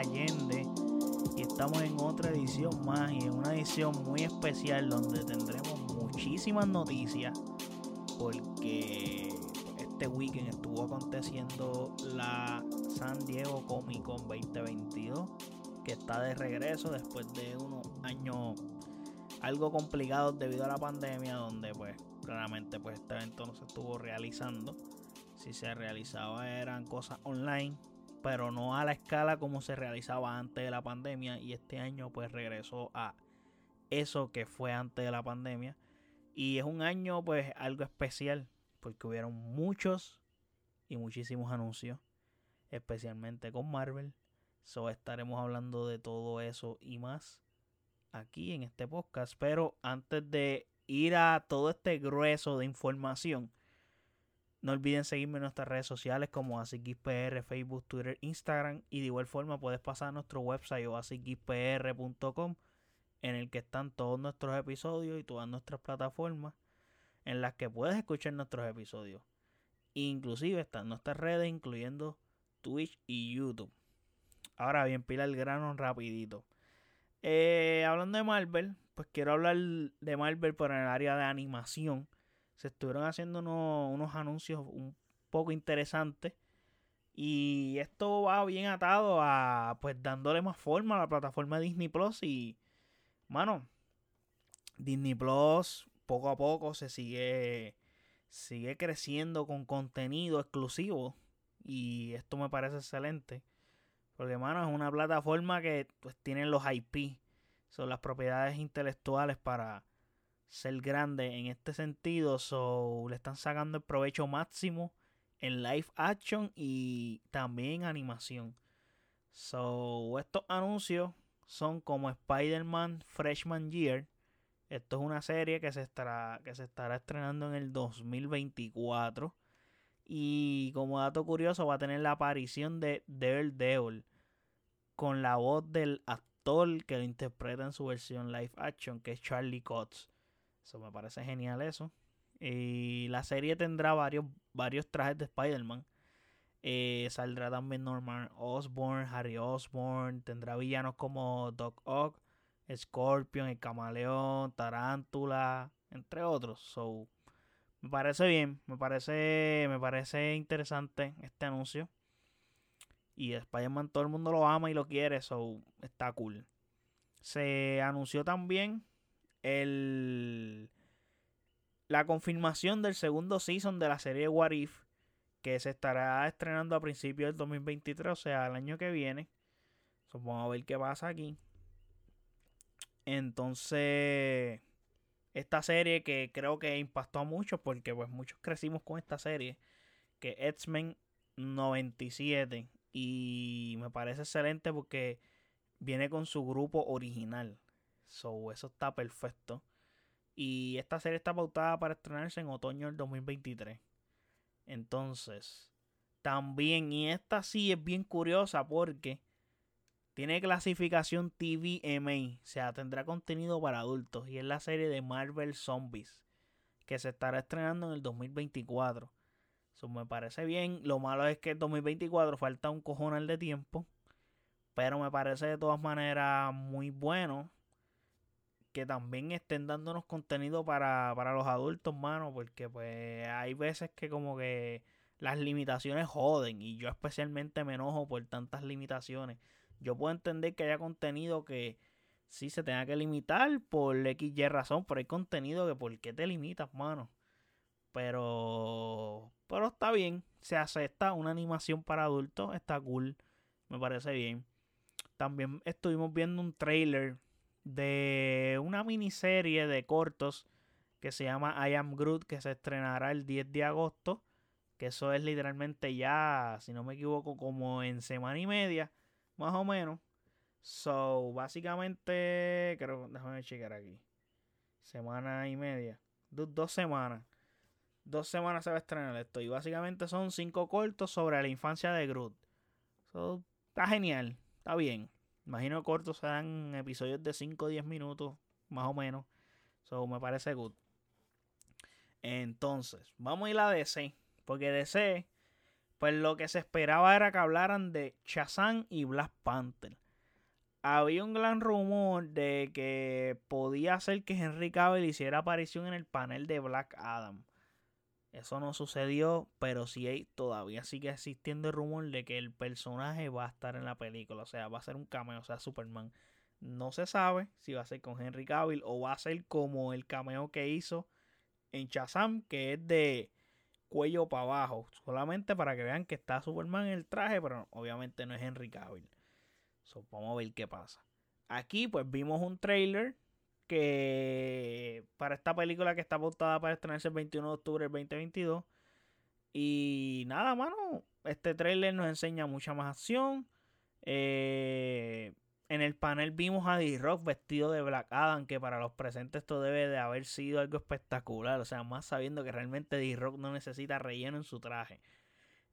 Allende. Y estamos en otra edición más y en una edición muy especial donde tendremos muchísimas noticias porque este weekend estuvo aconteciendo la San Diego Comic Con 2022 que está de regreso después de unos años algo complicados debido a la pandemia donde pues claramente pues este evento no se estuvo realizando. Si se realizaba eran cosas online pero no a la escala como se realizaba antes de la pandemia y este año pues regresó a eso que fue antes de la pandemia. Y es un año pues algo especial porque hubieron muchos y muchísimos anuncios especialmente con Marvel. So estaremos hablando de todo eso y más aquí en este podcast. Pero antes de ir a todo este grueso de información no olviden seguirme en nuestras redes sociales como AsicGizPR, Facebook, Twitter, Instagram. Y de igual forma puedes pasar a nuestro website o asicgizpr.com en el que están todos nuestros episodios y todas nuestras plataformas en las que puedes escuchar nuestros episodios. Inclusive están nuestras redes incluyendo Twitch y YouTube. Ahora bien, pila el grano rapidito. Eh, hablando de Marvel, pues quiero hablar de Marvel por el área de animación se estuvieron haciendo unos, anuncios un poco interesantes. Y esto va bien atado a pues dándole más forma a la plataforma Disney Plus. Y, mano, Disney Plus poco a poco se sigue, sigue creciendo con contenido exclusivo. Y esto me parece excelente. Porque, mano, es una plataforma que pues, tiene los IP. Son las propiedades intelectuales para ser grande en este sentido. So, le están sacando el provecho máximo en live action y también animación. So, estos anuncios son como Spider-Man Freshman Year. Esto es una serie que se estará, que se estará estrenando en el 2024. Y como dato curioso, va a tener la aparición de Daredevil con la voz del actor que lo interpreta en su versión live action, que es Charlie Cox. Eso me parece genial eso. Y la serie tendrá varios, varios trajes de Spider-Man. Eh, saldrá también Norman Osborn, Harry Osborn. Tendrá villanos como Doc Ock, Scorpion, el Camaleón, Tarántula, entre otros. So, me parece bien, me parece, me parece interesante este anuncio. Y Spider-Man todo el mundo lo ama y lo quiere, so está cool. Se anunció también el, la confirmación del segundo season de la serie What If, que se estará estrenando a principios del 2023, o sea, el año que viene. vamos a ver qué pasa aquí. Entonces, esta serie que creo que impactó a muchos, porque pues muchos crecimos con esta serie, que X-Men 97. Y me parece excelente porque viene con su grupo original. So, eso está perfecto. Y esta serie está pautada para estrenarse en otoño del 2023. Entonces, también, y esta sí es bien curiosa porque tiene clasificación TVMA, o sea, tendrá contenido para adultos. Y es la serie de Marvel Zombies, que se estará estrenando en el 2024. Eso me parece bien. Lo malo es que el 2024 falta un cojonal de tiempo. Pero me parece de todas maneras muy bueno que también estén dándonos contenido para, para los adultos, mano, porque pues hay veces que como que las limitaciones joden y yo especialmente me enojo por tantas limitaciones. Yo puedo entender que haya contenido que sí se tenga que limitar por X y razón, pero hay contenido que por qué te limitas, mano. Pero pero está bien, se acepta una animación para adultos, está cool, me parece bien. También estuvimos viendo un trailer de una miniserie de cortos que se llama I Am Groot, que se estrenará el 10 de agosto. Que eso es literalmente ya, si no me equivoco, como en semana y media, más o menos. So, básicamente, creo, déjame checar aquí. Semana y media. dos semanas. Dos semanas se va a estrenar esto. Y básicamente son cinco cortos sobre la infancia de Groot. So, está genial. Está bien. Imagino cortos serán episodios de 5 o 10 minutos, más o menos. So, me parece good. Entonces, vamos a ir a DC. Porque DC, pues lo que se esperaba era que hablaran de Shazam y Black Panther. Había un gran rumor de que podía ser que Henry Cavill hiciera aparición en el panel de Black Adam. Eso no sucedió, pero sí todavía sigue existiendo el rumor de que el personaje va a estar en la película. O sea, va a ser un cameo, o sea, Superman. No se sabe si va a ser con Henry Cavill o va a ser como el cameo que hizo en Shazam, que es de cuello para abajo, solamente para que vean que está Superman en el traje, pero obviamente no es Henry Cavill. vamos a ver qué pasa. Aquí pues vimos un trailer que para esta película que está apuntada para estrenarse el 21 de octubre del 2022. Y nada, mano, este trailer nos enseña mucha más acción. Eh, en el panel vimos a D-Rock vestido de Black Adam, que para los presentes esto debe de haber sido algo espectacular. O sea, más sabiendo que realmente D-Rock no necesita relleno en su traje.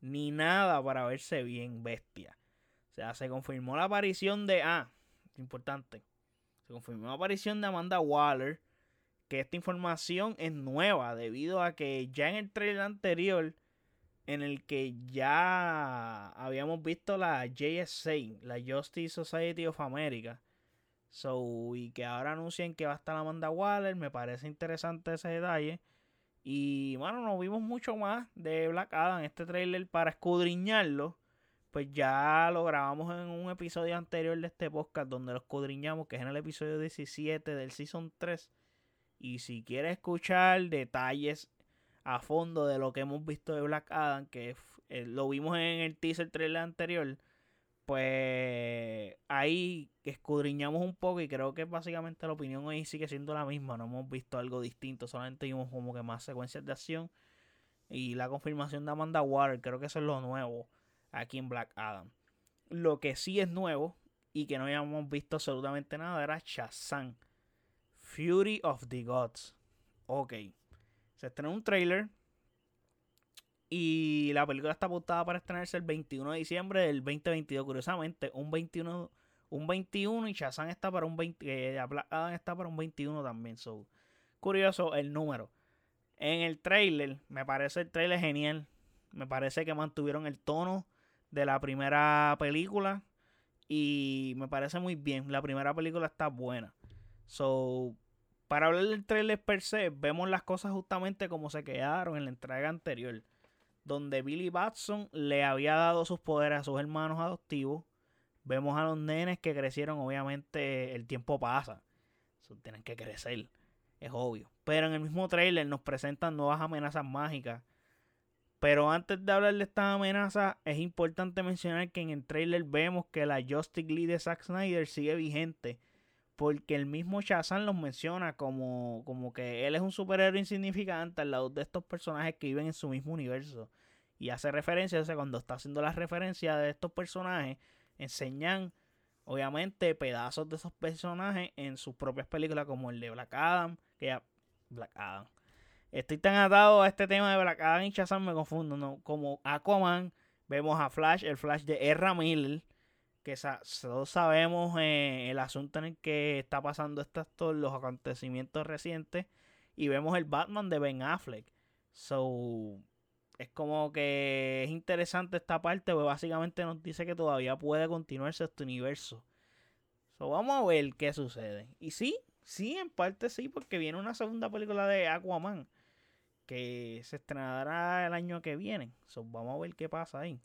Ni nada para verse bien bestia. O sea, se confirmó la aparición de... Ah, importante. Se confirmó la aparición de Amanda Waller. Que esta información es nueva debido a que ya en el trailer anterior en el que ya habíamos visto la JSA, la Justice Society of America. So, y que ahora anuncian que va a estar Amanda Waller. Me parece interesante ese detalle. Y bueno, nos vimos mucho más de Black Adam. Este trailer para escudriñarlo. Pues ya lo grabamos en un episodio anterior de este podcast donde lo escudriñamos, que es en el episodio 17 del Season 3. Y si quieres escuchar detalles a fondo de lo que hemos visto de Black Adam, que eh, lo vimos en el teaser trailer anterior, pues ahí escudriñamos un poco y creo que básicamente la opinión hoy sigue siendo la misma, no hemos visto algo distinto, solamente vimos como que más secuencias de acción y la confirmación de Amanda Water, creo que eso es lo nuevo aquí en Black Adam. Lo que sí es nuevo y que no habíamos visto absolutamente nada era Shazam, Fury of the Gods. Ok. Se estrenó un trailer. Y la película está apuntada para estrenarse el 21 de diciembre del 2022. Curiosamente, un 21, un 21 y Shazam está para un 20. Eh, Adam está para un 21 también. So, curioso el número. En el trailer, me parece el trailer genial. Me parece que mantuvieron el tono de la primera película. Y me parece muy bien. La primera película está buena. So, para hablar del trailer per se, vemos las cosas justamente como se quedaron en la entrega anterior, donde Billy Batson le había dado sus poderes a sus hermanos adoptivos. Vemos a los nenes que crecieron, obviamente el tiempo pasa, tienen que crecer, es obvio. Pero en el mismo trailer nos presentan nuevas amenazas mágicas. Pero antes de hablar de estas amenazas, es importante mencionar que en el trailer vemos que la Justice League de Zack Snyder sigue vigente porque el mismo Shazam los menciona como, como que él es un superhéroe insignificante al lado de estos personajes que viven en su mismo universo. Y hace referencia, o sea, cuando está haciendo la referencia de estos personajes, enseñan obviamente pedazos de esos personajes en sus propias películas, como el de Black Adam, que ya. Black Adam. Estoy tan atado a este tema de Black Adam y Shazam, me confundo, ¿no? Como Aquaman, vemos a Flash, el Flash de R. Miller que todos sabemos eh, el asunto en el que está pasando estos, los acontecimientos recientes y vemos el Batman de Ben Affleck. So, es como que es interesante esta parte, porque básicamente nos dice que todavía puede continuarse este universo. So, vamos a ver qué sucede. Y sí, sí, en parte sí, porque viene una segunda película de Aquaman que se estrenará el año que viene. Vamos a ver qué pasa ahí.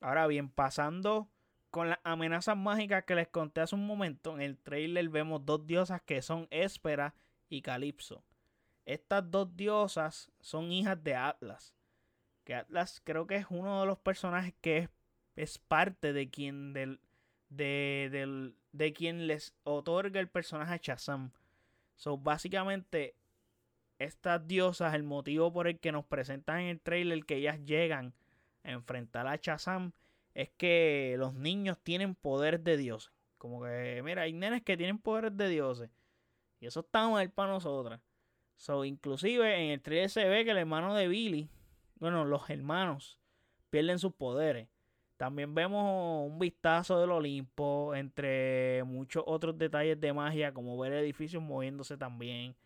Ahora bien, pasando con las amenazas mágicas que les conté hace un momento, en el trailer vemos dos diosas que son Espera y Calipso. Estas dos diosas son hijas de Atlas. Que Atlas creo que es uno de los personajes que es, parte de quien del, de, de quien les otorga el personaje a Shazam. Básicamente, estas diosas, el motivo por el que nos presentan en el trailer que ellas llegan a enfrentar a Shazam es que los niños tienen poder de dioses. Como que, mira, hay nenes que tienen poderes de dioses. Y eso está mal para nosotras. So, inclusive en el 3 se ve que el hermano de Billy, bueno, los hermanos pierden sus poderes. También vemos un vistazo del Olimpo, entre muchos otros detalles de magia, como ver edificios moviéndose también.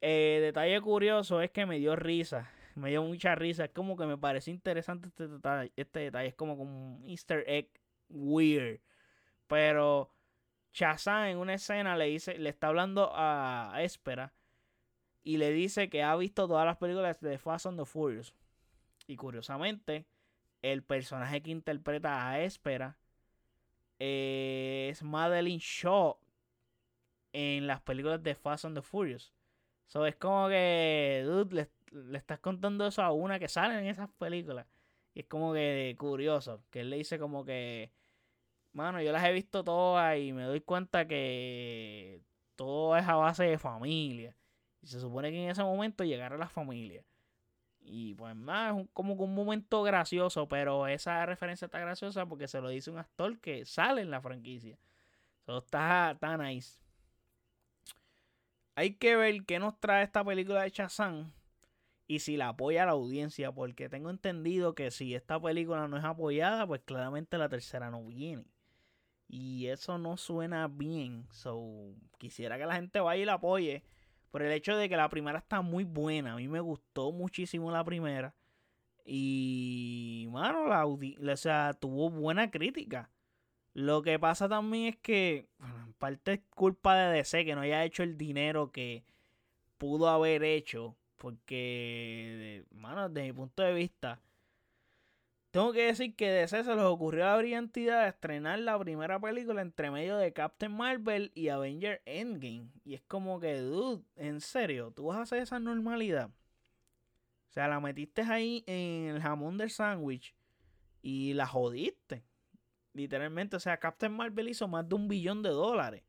Eh, detalle curioso es que me dio risa me dio mucha risa. Es como que me parece interesante este detalle. Este. Es como, como un easter egg weird. Pero Shazam en una escena le dice, le está hablando a Espera y le dice que ha visto todas las películas de Fast and the Furious. Y curiosamente, el personaje que interpreta a Espera es Madeline Shaw en las películas de Fast and the Furious. So es como que, dude, le, estás contando eso a una que sale en esas películas. Y es como que curioso, que él le dice como que, mano, yo las he visto todas y me doy cuenta que todo es a base de familia. Y se supone que en ese momento llegará la familia. Y pues nada, es como un momento gracioso, pero esa referencia está graciosa porque se lo dice un actor que sale en la franquicia. Eso está, está nice. Hay que ver qué nos trae esta película de Shazam y si la apoya la audiencia, porque tengo entendido que si esta película no es apoyada, pues claramente la tercera no viene. Y eso no suena bien. So, quisiera que la gente vaya y la apoye. Por el hecho de que la primera está muy buena. A mí me gustó muchísimo la primera. Y, mano, la o sea, tuvo buena crítica. Lo que pasa también es que, en parte es culpa de DC que no haya hecho el dinero que pudo haber hecho. Porque, mano, desde mi punto de vista, tengo que decir que DC se les ocurrió la brillantidad de estrenar la primera película entre medio de Captain Marvel y Avenger Endgame. Y es como que, dude, en serio, tú vas a hacer esa normalidad. O sea, la metiste ahí en el jamón del sándwich y la jodiste. Literalmente, o sea, Captain Marvel hizo más de un billón de dólares.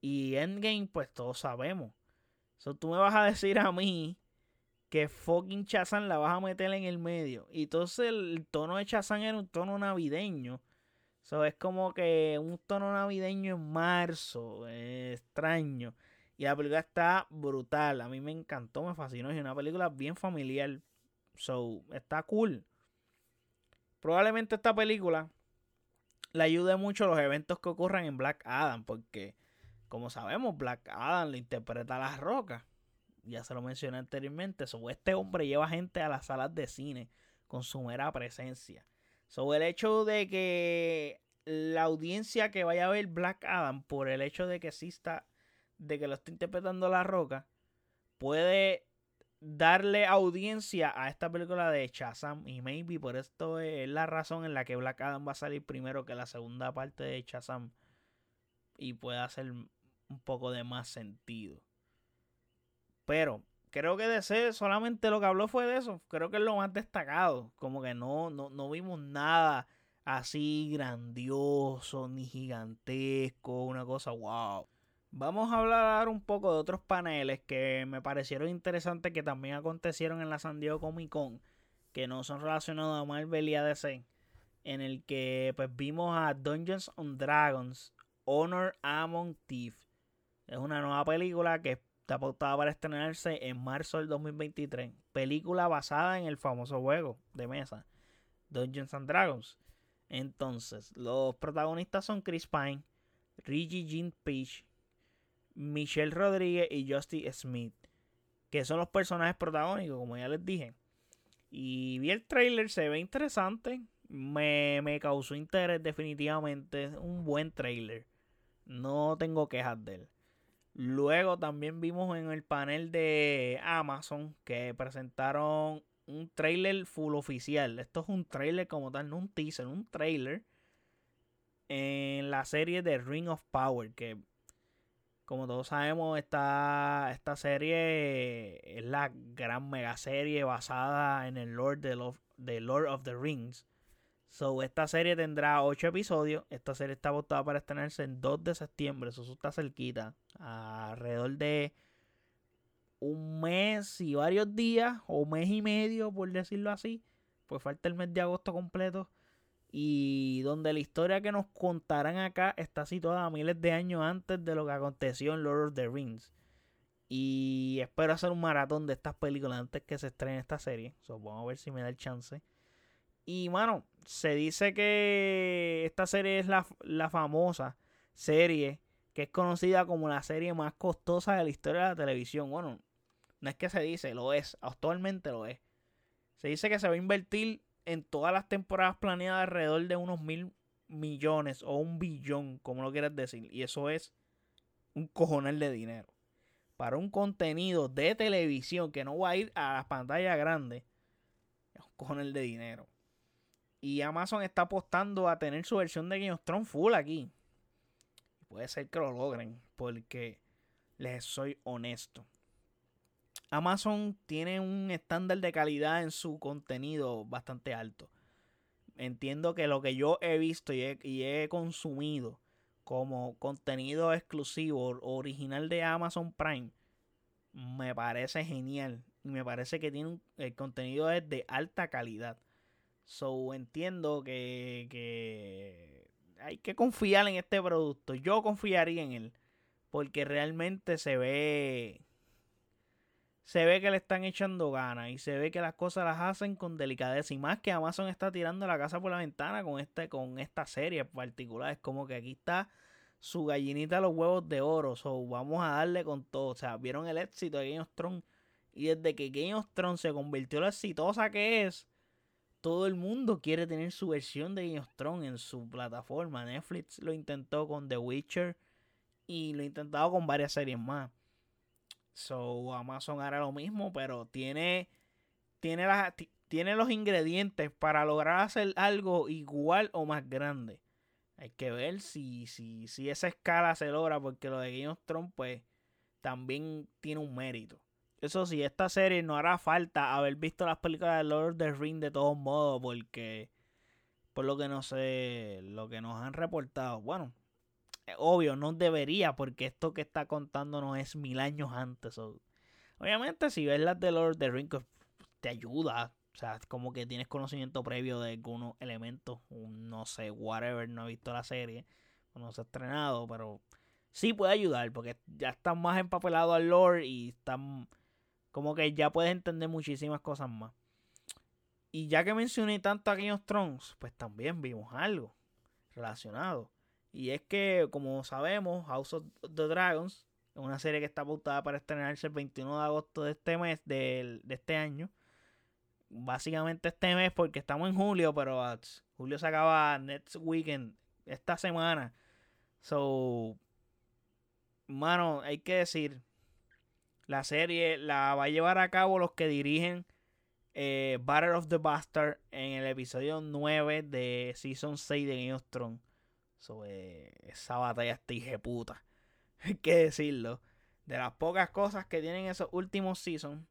Y Endgame, pues todos sabemos. So, tú me vas a decir a mí que fucking Chazán la vas a meter en el medio. Y entonces el tono de Chazán era un tono navideño. So, es como que un tono navideño en marzo. extraño. Y la película está brutal. A mí me encantó, me fascinó. Es una película bien familiar. So, está cool. Probablemente esta película le ayude mucho los eventos que ocurran en Black Adam. Porque, como sabemos, Black Adam le interpreta a las rocas. Ya se lo mencioné anteriormente. So, este hombre lleva gente a las salas de cine con su mera presencia. Sobre el hecho de que la audiencia que vaya a ver Black Adam, por el hecho de que exista, de que lo esté interpretando La Roca, puede darle audiencia a esta película de Shazam y maybe por esto es la razón en la que Black Adam va a salir primero que la segunda parte de Shazam y puede hacer un poco de más sentido. Pero creo que DC solamente lo que habló fue de eso. Creo que es lo más destacado. Como que no, no, no vimos nada así grandioso ni gigantesco, una cosa wow. Vamos a hablar un poco de otros paneles que me parecieron interesantes que también acontecieron en la San Diego Comic Con, que no son relacionados a Marvel y a DC, en el que pues vimos a Dungeons and Dragons Honor Among Thieves. Es una nueva película que está pautada para estrenarse en marzo del 2023. Película basada en el famoso juego de mesa Dungeons and Dragons. Entonces, los protagonistas son Chris Pine, Reggie Jean Page, Michelle Rodríguez y Justy Smith, que son los personajes protagónicos, como ya les dije. Y vi el trailer, se ve interesante. Me, me causó interés definitivamente. Un buen trailer. No tengo quejas de él. Luego también vimos en el panel de Amazon que presentaron un trailer full oficial. Esto es un trailer como tal, no un teaser, un trailer. En la serie de Ring of Power, que como todos sabemos, esta, esta serie es la gran mega serie basada en el Lord de, Lord of the Rings. So, esta serie tendrá 8 episodios. Esta serie está votada para estrenarse en 2 de septiembre. Eso está cerquita. Alrededor de un mes y varios días. O mes y medio, por decirlo así. Pues falta el mes de agosto completo. Y donde la historia que nos contarán acá está situada miles de años antes de lo que aconteció en Lord of the Rings. Y espero hacer un maratón de estas películas antes que se estrene esta serie. Vamos a ver si me da el chance. Y, mano, se dice que esta serie es la, famosa serie que es conocida como la serie más costosa de la historia de la televisión. Bueno, No es que se dice, lo es. Actualmente lo es. Se dice que se va a invertir en todas las temporadas planeadas alrededor de unos mil millones o un billón, como lo quieras decir. Y eso es un cojonel de dinero. Para un contenido de televisión que no va a ir a las pantallas grandes, es un cojonel de dinero. Y Amazon está apostando a tener su versión de Game of Thrones full aquí. Puede ser que lo logren, porque les soy honesto. Amazon tiene un estándar de calidad en su contenido bastante alto. Entiendo que lo que yo he visto y he, consumido como contenido exclusivo original de Amazon Prime me parece genial y me parece que tiene el contenido es de alta calidad. So entiendo que hay que confiar en este producto. Yo confiaría en él porque realmente se ve se ve que le están echando ganas y se ve que las cosas las hacen con delicadeza. Y más que Amazon está tirando la casa por la ventana con este con esta serie particular. Es como que aquí está su gallinita los huevos de oro. So vamos a darle con todo. O sea vieron el éxito de Game of Thrones. Y desde que Game of Thrones se convirtió en la exitosa que es todo el mundo quiere tener su versión de Game of Thrones en su plataforma. Netflix lo intentó con The Witcher y lo intentado con varias series más So Amazon hará lo mismo, pero tiene, tiene, tiene los ingredientes para lograr hacer algo igual o más grande. Hay que ver si, si, si esa escala se logra, porque lo de Game of Thrones, pues, también tiene un mérito. Eso sí, esta serie no hará falta haber visto las películas de Lord of the Rings de todos modos, porque por lo que no sé, lo que nos han reportado, bueno, obvio, no debería, porque esto que está contándonos es mil años antes. obviamente, si ves las de Lord of the Rings, pues, te ayuda. O sea, como que tienes conocimiento previo de algunos elementos. no sé, whatever, no he visto la serie. No se ha estrenado, pero sí puede ayudar, porque ya están más empapelados al lore y están. Como que ya puedes entender muchísimas cosas más. Y ya que mencioné tanto a Game of Thrones, pues también vimos algo relacionado. Y es que, como sabemos, House of the Dragons es una serie que está pautada para estrenarse el 21 de agosto de este mes, de, este año. Básicamente este mes, porque estamos en julio, pero julio se acaba next weekend, esta semana. So, mano, hay que decir, la serie la va a llevar a cabo los que dirigen eh, Battle of the Bastard en el episodio 9 de Season 6 de Game of Thrones sobre esa batalla este puta. Hay que decirlo. De las pocas cosas que tienen esos últimos seasons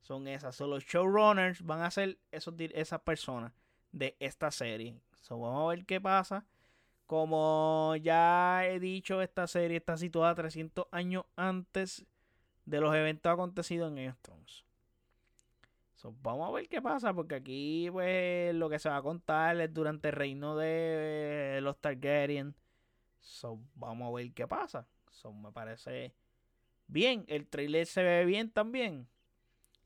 son esas. Son los showrunners van a ser esos, esas personas de esta serie. So, vamos a ver qué pasa. Como ya he dicho, esta serie está situada 300 años antes de los eventos acontecidos en Game vamos a ver qué pasa, porque aquí pues lo que se va a contar es durante el reino de los Targaryen. So, vamos a ver qué pasa. So, me parece bien. El trailer se ve bien también.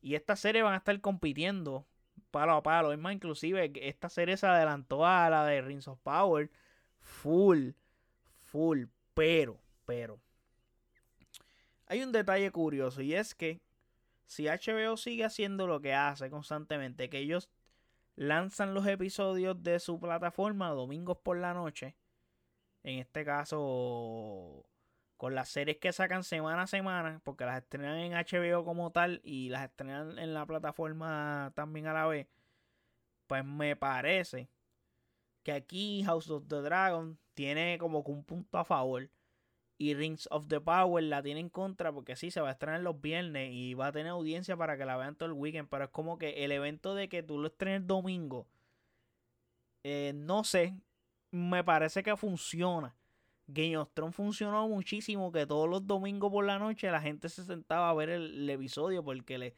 Y esta serie van a estar compitiendo palo a palo. Es más, inclusive esta serie se adelantó a la de Rings of Power. Full. Full. Pero, pero. Hay un detalle curioso y es que si HBO sigue haciendo lo que hace constantemente, que ellos lanzan los episodios de su plataforma domingos por la noche, en este caso con las series que sacan semana a semana, porque las estrenan en HBO como tal y las estrenan en la plataforma también a la vez, pues me parece que aquí House of the Dragon tiene como un punto a favor y Rings of the Power la tiene en contra porque sí, se va a estrenar los viernes y va a tener audiencia para que la vean todo el weekend. Pero es como que el evento de que tú lo estrenes domingo, eh, no sé, me parece que funciona. Game of Thrones funcionó muchísimo que todos los domingos por la noche la gente se sentaba a ver el, episodio porque le,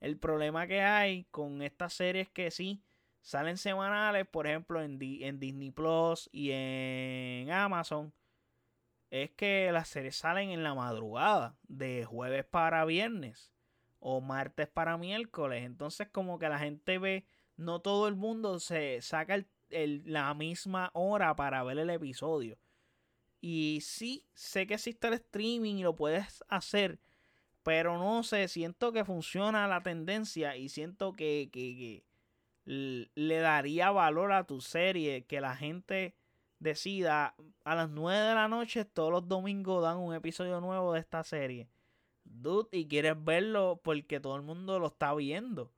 el problema que hay con estas series que sí salen semanales, por ejemplo en, en Disney Plus y en Amazon es que las series salen en la madrugada, de jueves para viernes o martes para miércoles. Entonces como que la gente ve, no todo el mundo se saca la misma hora para ver el episodio. Y sí, sé que existe el streaming y lo puedes hacer, Pero no sé, siento que funciona la tendencia y siento que, que, le daría valor a tu serie, que la gente decida a las 9 de la noche todos los domingos dan un episodio nuevo de esta serie. Dude, y quieres verlo porque todo el mundo lo está viendo.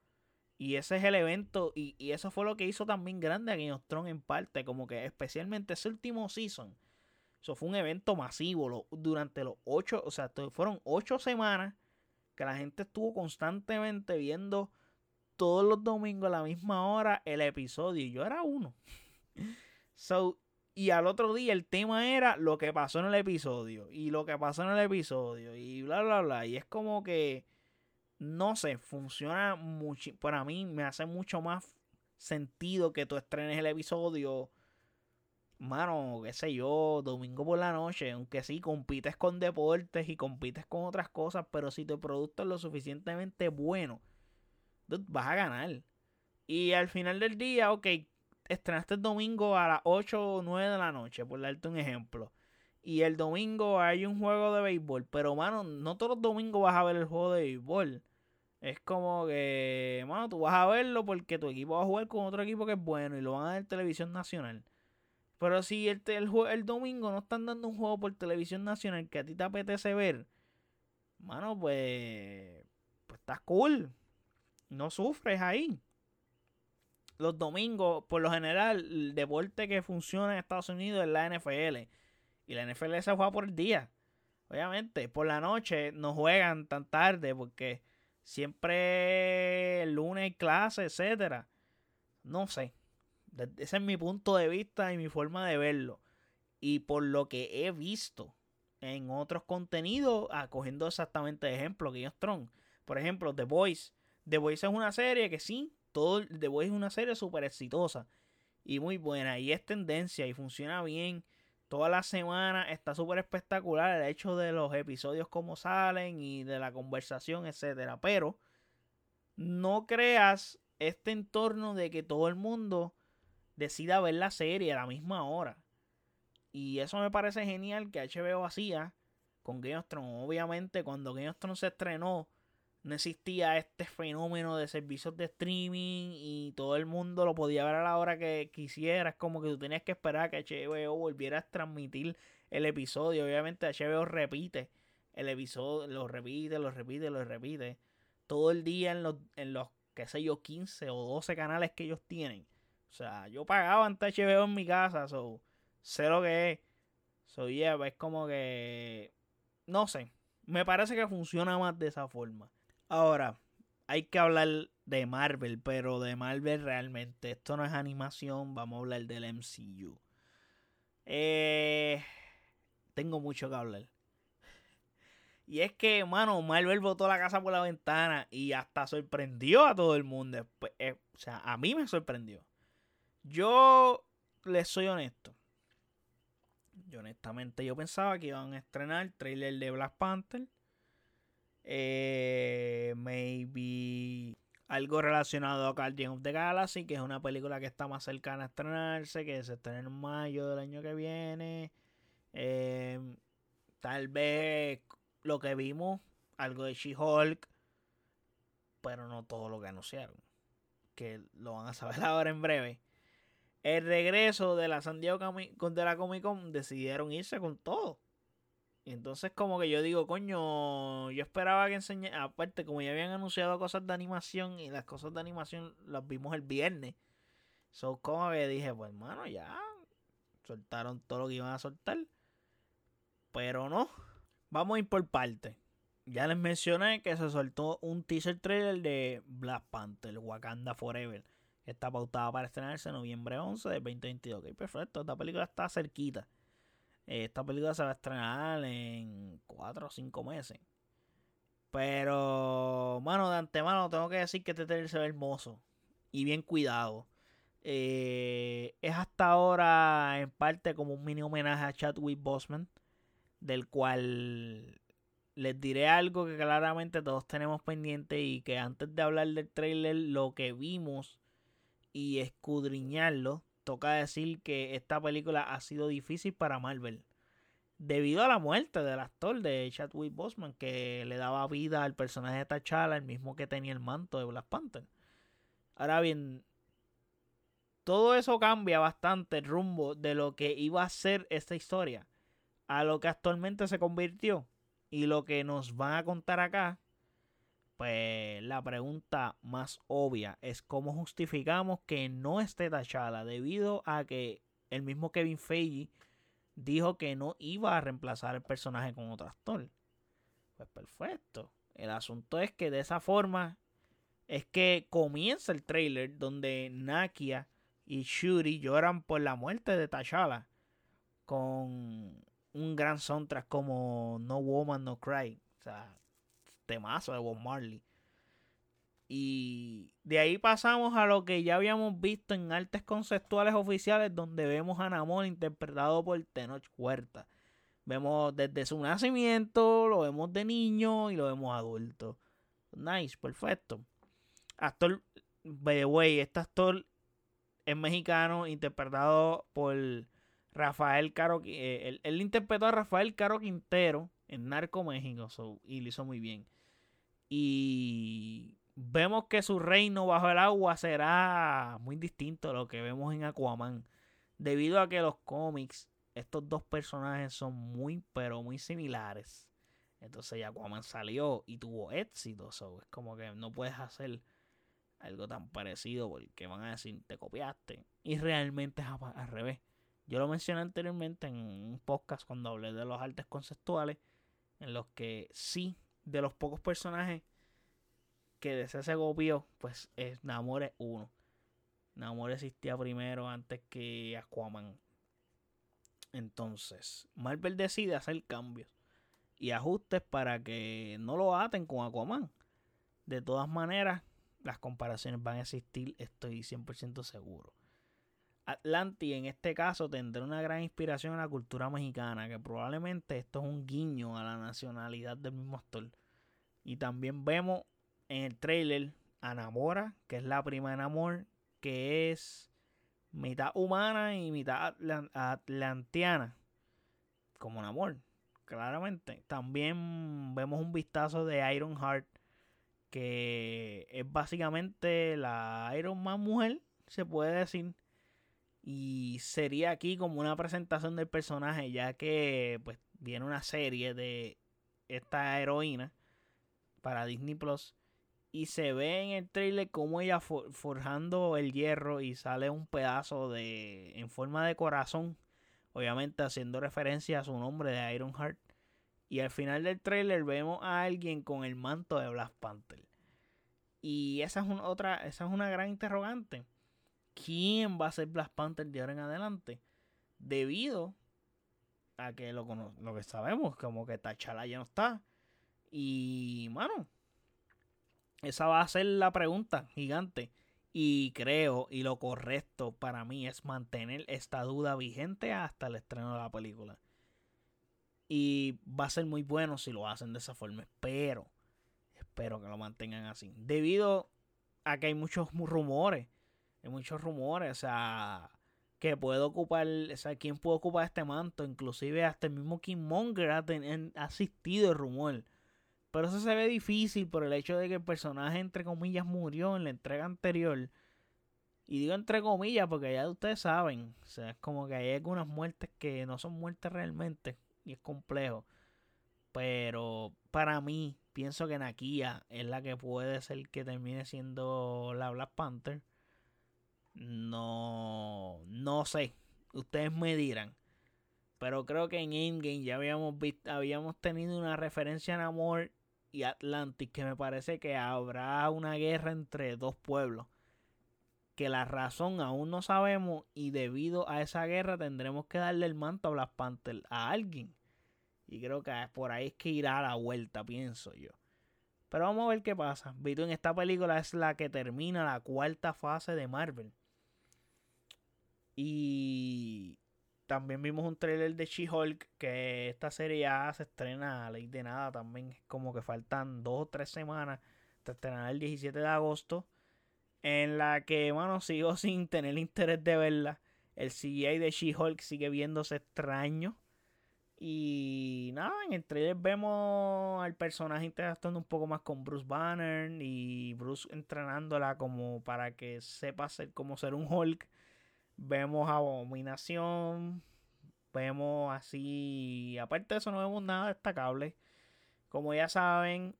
Y ese es el evento. Y, eso fue lo que hizo también grande a Game of Thrones en parte. Como que especialmente ese último season. Eso fue un evento masivo. durante los ocho. O sea, fueron ocho semanas. Que la gente estuvo constantemente viendo todos los domingos a la misma hora el episodio. Y yo era uno. so, y al otro día el tema era lo que pasó en el episodio. Y lo que pasó en el episodio. Y bla, bla, bla. Y es como que no sé, funciona mucho. Para mí me hace mucho más sentido que tú estrenes el episodio. Mano, qué sé yo, domingo por la noche. Aunque sí, compites con deportes y compites con otras cosas. Pero si tu producto es lo suficientemente bueno, vas a ganar. Y al final del día, ok, estrenaste el domingo a las 8 o 9 de la noche, por darte un ejemplo. Y el domingo hay un juego de béisbol. Pero, mano, no todos los domingos vas a ver el juego de béisbol. Es como que, bueno, tú vas a verlo porque tu equipo va a jugar con otro equipo que es bueno y lo van a dar en televisión nacional. Pero si el, el, el, domingo no están dando un juego por televisión nacional que a ti te apetece ver, mano, pues, pues estás cool. No sufres ahí. Los domingos, por lo general, el deporte que funciona en Estados Unidos es la NFL. Y la NFL se juega por el día. Obviamente, por la noche no juegan tan tarde porque siempre el lunes hay clase, etcétera. No sé. Ese es mi punto de vista y mi forma de verlo. Y por lo que he visto en otros contenidos, acogiendo exactamente de ejemplo, Game of Thrones. Por ejemplo, The Voice. The Voice es una serie que sí, todo The es una serie súper exitosa y muy buena. Y es tendencia y funciona bien toda la semana está súper espectacular el hecho de los episodios como salen y de la conversación, etcétera. Pero no creas este entorno de que todo el mundo decida ver la serie a la misma hora. Y eso me parece genial que HBO hacía con Game of Thrones. Obviamente, cuando Game of Thrones se estrenó, no existía este fenómeno de servicios de streaming y todo el mundo lo podía ver a la hora que quisiera. Es como que tú tenías que esperar que HBO volviera a transmitir el episodio. Obviamente HBO repite el episodio, lo repite, lo repite, lo repite. Todo el día en los, en los qué sé yo, 15 o 12 canales que ellos tienen. O sea, yo pagaba ante HBO en mi casa, so, sé lo que es. So, yeah, es como que, no sé, me parece que funciona más de esa forma. Ahora, hay que hablar de Marvel, pero de Marvel realmente. Esto no es animación, vamos a hablar del MCU. Eh, tengo mucho que hablar. Y es que, mano, Marvel botó la casa por la ventana y hasta sorprendió a todo el mundo. Eh, o sea, a mí me sorprendió. Yo les soy honesto. Yo honestamente yo pensaba que iban a estrenar el trailer de Black Panther eh, maybe algo relacionado a Guardian of the Galaxy, que es una película que está más cercana a estrenarse, que se estrena en mayo del año que viene. Em, tal vez lo que vimos, algo de She-Hulk, pero no todo lo que anunciaron, que lo van a saber ahora en breve. El regreso de la San Diego de la Comic Con decidieron irse con todo. Entonces como que yo digo, coño, yo esperaba que enseñara, aparte como ya habían anunciado cosas de animación y las cosas de animación las vimos el viernes. So como que dije, pues hermano, ya soltaron todo lo que iban a soltar. Pero no, vamos a ir por parte. Ya les mencioné que se soltó un teaser trailer de Black Panther, Wakanda Forever. Está pautada para estrenarse noviembre 11 de 2022. Ok, perfecto, esta película está cerquita. Esta película se va a estrenar en 4 o 5 meses. Pero, mano, de antemano tengo que decir que este trailer se ve hermoso y bien cuidado. Eh, es hasta ahora en parte como un mini homenaje a Chadwick Boseman, del cual les diré algo que claramente todos tenemos pendiente y que antes de hablar del trailer, lo que vimos y escudriñarlo, toca decir que esta película ha sido difícil para Marvel. debido a la muerte del actor de Chadwick Boseman que le daba vida al personaje de T'Challa, el mismo que tenía el manto de Black Panther. Ahora bien, todo eso cambia bastante el rumbo de lo que iba a ser esta historia a lo que actualmente se convirtió y lo que nos van a contar acá. Pues la pregunta más obvia es cómo justificamos que no esté T'Challa debido a que el mismo Kevin Feige dijo que no iba a reemplazar el personaje con otro actor. Pues perfecto. El asunto es que de esa forma es que comienza el trailer donde Nakia y Shuri lloran por la muerte de T'Challa con un gran soundtrack como No Woman No Cry, o sea, temazo de Bob Marley. Y de ahí pasamos a lo que ya habíamos visto en artes conceptuales oficiales donde vemos a Namor interpretado por Tenoch Huerta. Vemos desde su nacimiento, lo vemos de niño y lo vemos adulto. Nice, perfecto. Actor, by the way, este actor es mexicano, interpretado por Rafael Caro. Eh, él, interpretó a Rafael Caro Quintero en Narco México y lo hizo muy bien. Y vemos que su reino bajo el agua será muy distinto a lo que vemos en Aquaman. Debido a que los cómics, estos dos personajes son muy, pero muy similares. Entonces Aquaman salió y tuvo éxito. es como que no puedes hacer algo tan parecido porque van a decir te copiaste y realmente es al revés. Yo lo mencioné anteriormente en un podcast cuando hablé de los artes conceptuales en los que sí, de los pocos personajes que ese se copió, pues es Namor es uno. Namor existía primero antes que Aquaman. Entonces, Marvel decide hacer cambios y ajustes para que no lo aten con Aquaman. De todas maneras, las comparaciones van a existir, estoy 100% seguro. Atlantis en este caso tendrá una gran inspiración en la cultura mexicana, que probablemente esto es un guiño a la nacionalidad del mismo actor. Y también vemos en el trailer a Namora, que es la prima de Namor, que es mitad humana y mitad atlantiana, como Namor, claramente. También vemos un vistazo de Iron Heart que es básicamente la Iron Man mujer, se puede decir. Y sería aquí como una presentación del personaje, ya que pues viene una serie de esta heroína para Disney Plus. Y se ve en el trailer como ella forjando el hierro y sale un pedazo de en forma de corazón, obviamente haciendo referencia a su nombre de Iron Heart. Y al final del trailer vemos a alguien con el manto de Black Panther. Y esa es una, otra, esa es una gran interrogante. ¿Quién va a ser Black Panther de ahora en adelante? Debido a que lo, lo que sabemos, como que T'Challa ya no está. Y, mano, esa va a ser la pregunta gigante. Y creo, y lo correcto para mí es mantener esta duda vigente hasta el estreno de la película. Y va a ser muy bueno si lo hacen de esa forma. Espero, espero que lo mantengan así. Debido a que hay muchos rumores. Hay muchos rumores. O sea, que puede ocupar. O sea, quién puede ocupar este manto. Inclusive hasta el mismo Monger ha, ha asistido el rumor. Pero eso se ve difícil por el hecho de que el personaje, entre comillas, murió en la entrega anterior. Y digo entre comillas porque ya ustedes saben. O sea, es como que hay algunas muertes que no son muertes realmente y es complejo. Pero para mí, pienso que Nakia es la que puede ser que termine siendo la Black Panther. No, no sé. Ustedes me dirán. Pero creo que en Endgame ya habíamos visto, habíamos tenido una referencia en Amor y Atlantis que me parece que habrá una guerra entre dos pueblos. Que la razón aún no sabemos y debido a esa guerra tendremos que darle el manto a Black Panther a alguien. Y creo que por ahí es que irá a la vuelta, pienso yo. Pero vamos a ver qué pasa. Vito en esta película es la que termina la cuarta fase de Marvel. Y también vimos un trailer de She-Hulk. Que esta serie ya se estrena a ley de nada. También como que faltan dos o tres semanas. Se estrenará el 17 de agosto. En la que, bueno, sigo sin tener interés de verla. El CGI de She-Hulk sigue viéndose extraño. Y nada, en el trailer vemos al personaje interactuando un poco más con Bruce Banner y Bruce entrenándola como para que sepa ser como ser un Hulk. Vemos Abominación, vemos así, aparte de eso no vemos nada destacable. Como ya saben,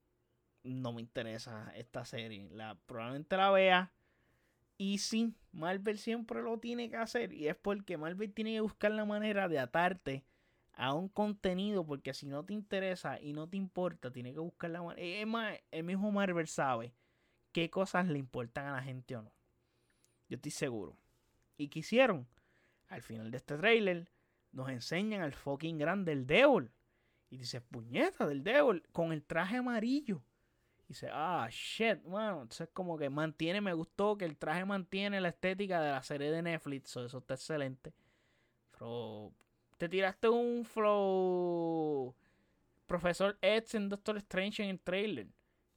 no me interesa esta serie. La, probablemente la vea. Y sí, Marvel siempre lo tiene que hacer. Y es porque Marvel tiene que buscar la manera de atarte a un contenido. Porque si no te interesa y no te importa, tiene que buscar la manera. Es más, el mismo Marvel sabe qué cosas le importan a la gente o no. Yo estoy seguro. ¿Y qué hicieron? Al final de este trailer nos enseñan al fucking grande del Devil. Y dice, puñeta del Devil con el traje amarillo. Y dice, ah, shit, bueno, entonces como que mantiene, me gustó que el traje mantiene la estética de la serie de Netflix, eso está excelente. Pero te tiraste un flow Profesor en Doctor Strange en el trailer.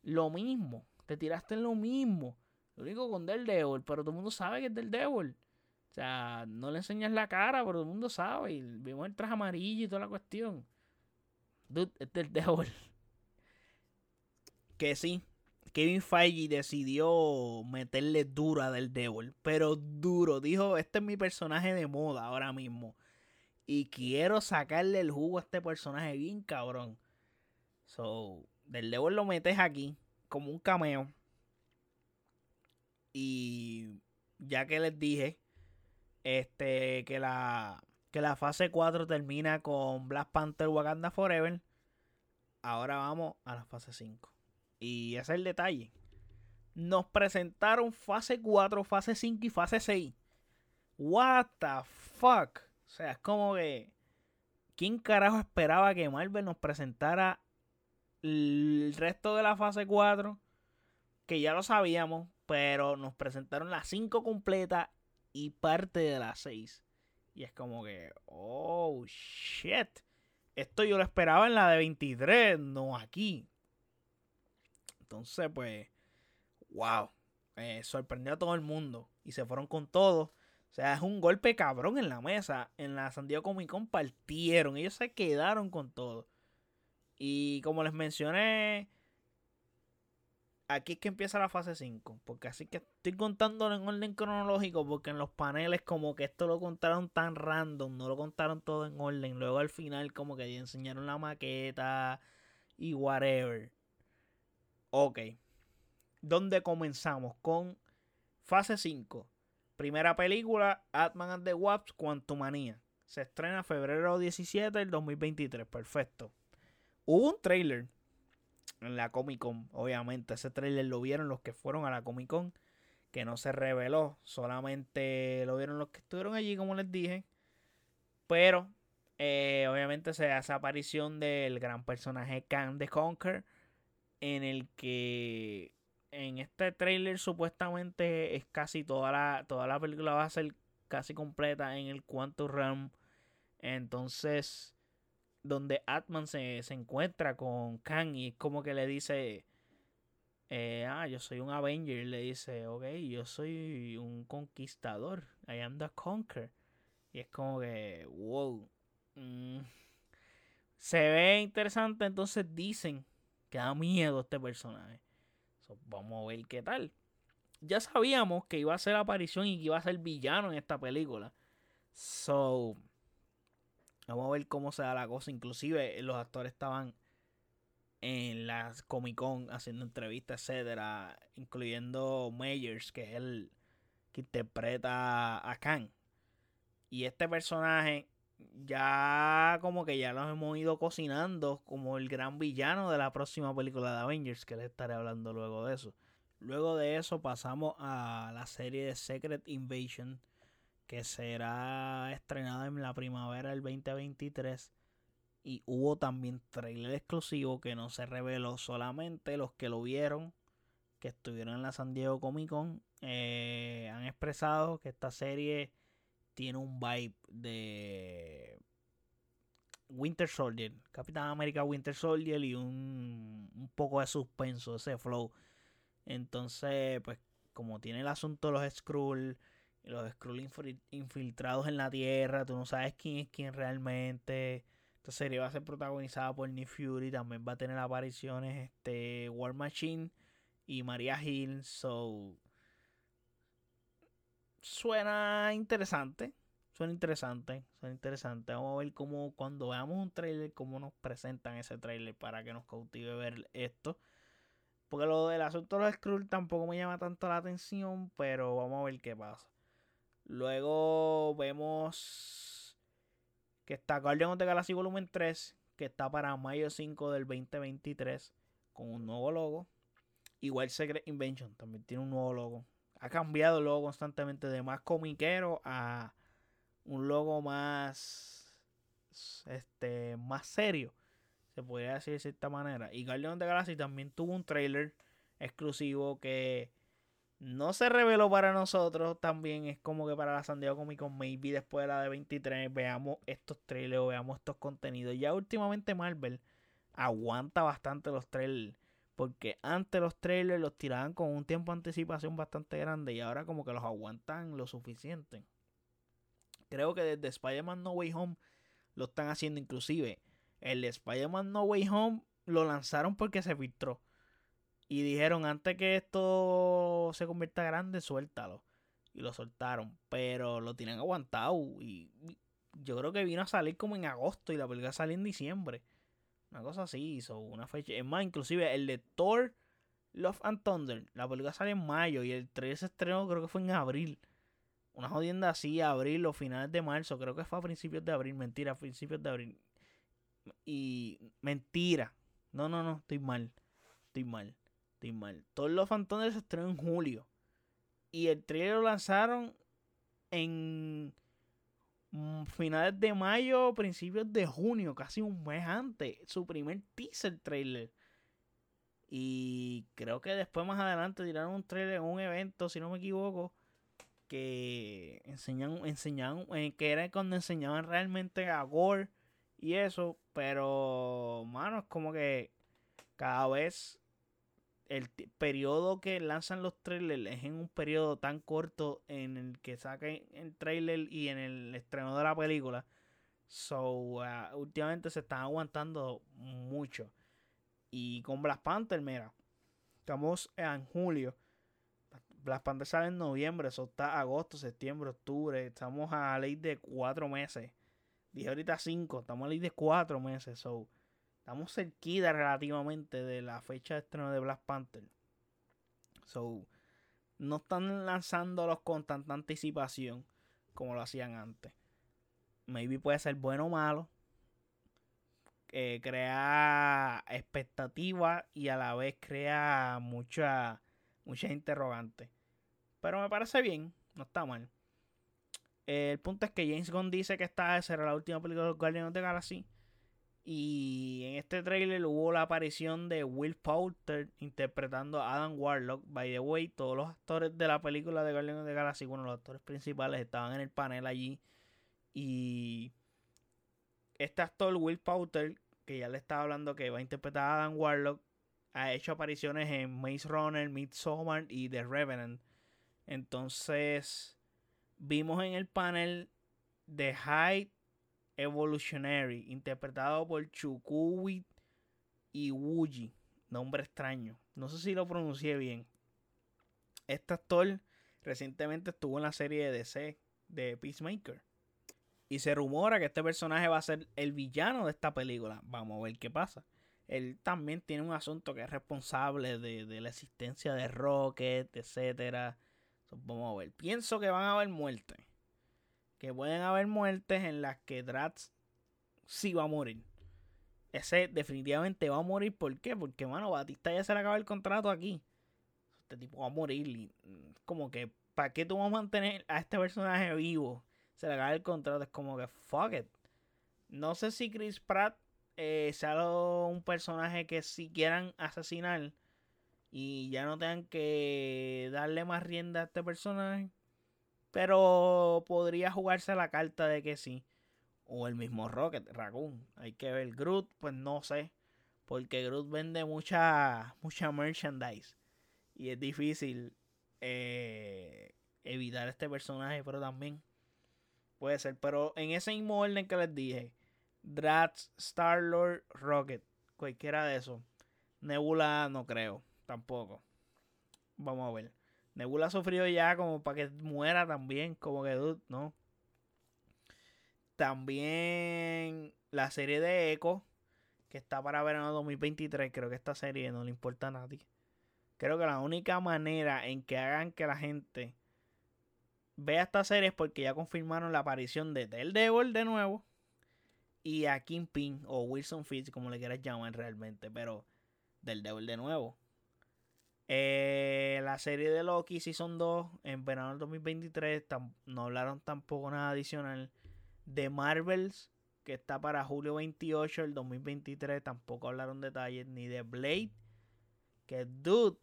Lo mismo, te tiraste en lo mismo. Lo único con Del Devil, pero todo el mundo sabe que es Del Devil. O sea, no le enseñas la cara, pero todo el mundo sabe. Y vimos el traje amarillo y toda la cuestión. Dude, es del Devil que sí, Kevin Feige decidió meterle dura del Devil, pero duro. Dijo, este es mi personaje de moda ahora mismo. Y quiero sacarle el jugo a este personaje bien cabrón. So, del Devil lo metes aquí como un cameo. Y ya que les dije, este, que la, que la fase 4 termina con Black Panther Wakanda Forever. Ahora vamos a la fase 5. Y ese es el detalle. Nos presentaron fase 4, fase 5 y fase 6. What the fuck? O sea, es como que. ¿Quién carajo esperaba que Marvel nos presentara el resto de la fase 4? Que ya lo sabíamos, pero nos presentaron la 5 completa y parte de la 6. Y es como que, oh shit. Esto yo lo esperaba en la de 23, no aquí. Entonces, pues, wow. Eh, sorprendió a todo el mundo. Y se fueron con todo. O sea, es un golpe cabrón en la mesa. En la San Diego Comic Con partieron. Ellos se quedaron con todo. Y como les mencioné, aquí es que empieza la fase 5. Porque así que estoy contando en orden cronológico. Porque en los paneles, como que esto lo contaron tan random. No lo contaron todo en orden. Luego al final, como que enseñaron la maqueta y whatever. Ok. ¿Dónde comenzamos? Con fase 5. Primera película, Atman and the Wasp, Quantumania. Se estrena febrero 17 del 2023. Perfecto. Hubo un trailer en la Comic Con. Obviamente, ese trailer lo vieron los que fueron a la Comic Con. Que no se reveló. Solamente lo vieron los que estuvieron allí, como les dije. Pero, eh, obviamente, se hace aparición del gran personaje Khan the Conquer en el que en este trailer supuestamente es casi toda la, toda la película va a ser casi completa en el Quantum Realm. Entonces, donde Atman se, encuentra con Kang y como que le dice, eh, ah, yo soy un Avenger. Le dice, ok, yo soy un conquistador. I am the conquer. Y es como que, wow. Mm, se ve interesante. Entonces dicen que da miedo este personaje. vamos a ver qué tal. Ya sabíamos que iba a ser aparición y que iba a ser villano en esta película. So, vamos a ver cómo se da la cosa. Inclusive los actores estaban en las Comic Con haciendo entrevistas, etcétera, incluyendo Meyers, que es el que interpreta a Khan. Y este personaje ya como que ya los hemos ido cocinando como el gran villano de la próxima película de Avengers, que les estaré hablando luego de eso. Luego de eso pasamos a la serie de Secret Invasion, que será estrenada en la primavera del 2023. Y hubo también trailer exclusivo que no se reveló solamente los que lo vieron, que estuvieron en la San Diego Comic Con, eh, han expresado que esta serie tiene un vibe de Winter Soldier, Capitán América Winter Soldier y un, un poco de suspenso, ese flow. Entonces, pues como tiene el asunto de los Skrull, los Skrull infiltrados en la Tierra, tú no sabes quién es quién realmente. Esta serie va a ser protagonizada por Nick Fury. También va a tener apariciones este, War Machine y Maria Hill. So. Suena interesante. Suena interesante. Suena interesante. Vamos a ver cómo cuando veamos un trailer, cómo nos presentan ese trailer para que nos cautive ver esto. Porque lo del asunto de los Skrull tampoco me llama tanto la atención. Pero vamos a ver qué pasa. Luego vemos que está Guardian of the Galaxy Volumen 3. Que está para mayo 5 del 2023. Con un nuevo logo. Igual Secret Invention también tiene un nuevo logo. Ha cambiado el logo constantemente de más comiquero a un logo más este más serio. Se podría decir de cierta manera. Y Guardian of the Galaxy también tuvo un trailer exclusivo que no se reveló para nosotros. También es como que para la San Diego Comic maybe después de la de 23, veamos estos trailers o veamos estos contenidos. Ya últimamente Marvel aguanta bastante los trailers porque antes los trailers los tiraban con un tiempo de anticipación bastante grande y ahora como que los aguantan lo suficiente. Creo que desde Spider-Man No Way Home lo están haciendo inclusive. El Spider-Man No Way Home lo lanzaron porque se filtró. Y dijeron, antes que esto se convierta grande, suéltalo. Y lo soltaron. Pero lo tienen aguantado. Y yo creo que vino a salir como en agosto y la película salió en diciembre. Una cosa así, hizo una fecha. Es más, inclusive el de Thor Love and Thunder, la película sale en mayo y el 3 se estrenó creo que fue en abril. Una jodienda así, abril o finales de marzo, creo que fue a principios de abril, mentira, a principios de abril. Y mentira. No, no, no, estoy mal. Estoy mal. Estoy mal. Love and Thunder se estrenó en julio. Y el trailer lo lanzaron en finales de mayo, principios de junio, casi un mes antes, su primer teaser trailer. Y creo que después más adelante tiraron un trailer en un evento, si no me equivoco, que enseñan, enseñan, eh, que era cuando enseñaban realmente a Gore y eso, pero, mano, es como que cada vez el periodo que lanzan los trailers es en un periodo tan corto en el que sacan el trailer y en el estreno de la película. So, uh, últimamente se están aguantando mucho. Y con Black Panther, mira, estamos en julio. Black Panther sale en noviembre, eso está agosto, septiembre, octubre. Estamos a ley de cuatro meses. Dije ahorita cinco, estamos a ley de cuatro meses. So, Estamos cerquita relativamente de la fecha de estreno de Black Panther. So, no están lanzándolos con tanta anticipación como lo hacían antes. Maybe puede ser bueno o malo. Eh, crea expectativa y a la vez crea mucha, muchas interrogantes. Pero me parece bien, no está mal. el punto es que James Gunn dice que esta será la última película de los Guardians of the Galaxy. Y en este trailer hubo la aparición de Will Poulter interpretando a Adam Warlock. By the way, todos los actores de la película de Guardians of the Galaxy, bueno, los actores principales estaban en el panel allí. Y este actor, Will Poulter, que ya le estaba hablando que va a interpretar a Adam Warlock, ha hecho apariciones en Maze Runner, Midsommar y The Revenant. Entonces, vimos en el panel The High Evolutionary, interpretado por Chukuwi Iwuji, nombre extraño. No sé si lo pronuncié bien. Este actor recientemente estuvo en la serie de DC de Peacemaker. Y se rumora que este personaje va a ser el villano de esta película. Vamos a ver qué pasa. Él también tiene un asunto que es responsable de, la existencia de Rocket, etcétera. vamos a ver. Pienso que van a haber muertes que pueden haber muertes en las que Drax sí va a morir. Ese definitivamente va a morir. ¿Por qué? Porque, mano, Batista ya se le acaba el contrato aquí. Este tipo va a morir. Y, mm, como que, ¿para qué tú vas a mantener a este personaje vivo? Se le acaba el contrato. Es como que, fuck it. No sé si Chris Pratt eh, sea un personaje que si quieran asesinar y ya no tengan que darle más rienda a este personaje. Pero podría jugarse la carta de que sí. O el mismo Rocket, Raccoon. Hay que ver. Groot, pues no sé. Porque Groot vende mucha, mucha merchandise. Y es difícil eh, evitar este personaje. Pero también puede ser. Pero en ese mismo orden que les dije. Drax, Star-Lord, Rocket. Cualquiera de esos. Nebula no creo, tampoco. Vamos a ver. Nebula ha sufrido ya como para que muera también, como que no. También la serie de Echo, que está para verano 2023. Creo que esta serie no le importa a nadie. Creo que la única manera en que hagan que la gente vea esta serie es porque ya confirmaron la aparición de Devil de nuevo y a Kingpin o Wilson Fisk, como le quieras llamar realmente, pero del Devil de nuevo. Eh, la serie de Loki Season 2 en verano del 2023 no hablaron tampoco nada adicional. De Marvels, que está para julio 28 del 2023, tampoco hablaron detalles. Ni de Blade, que dude,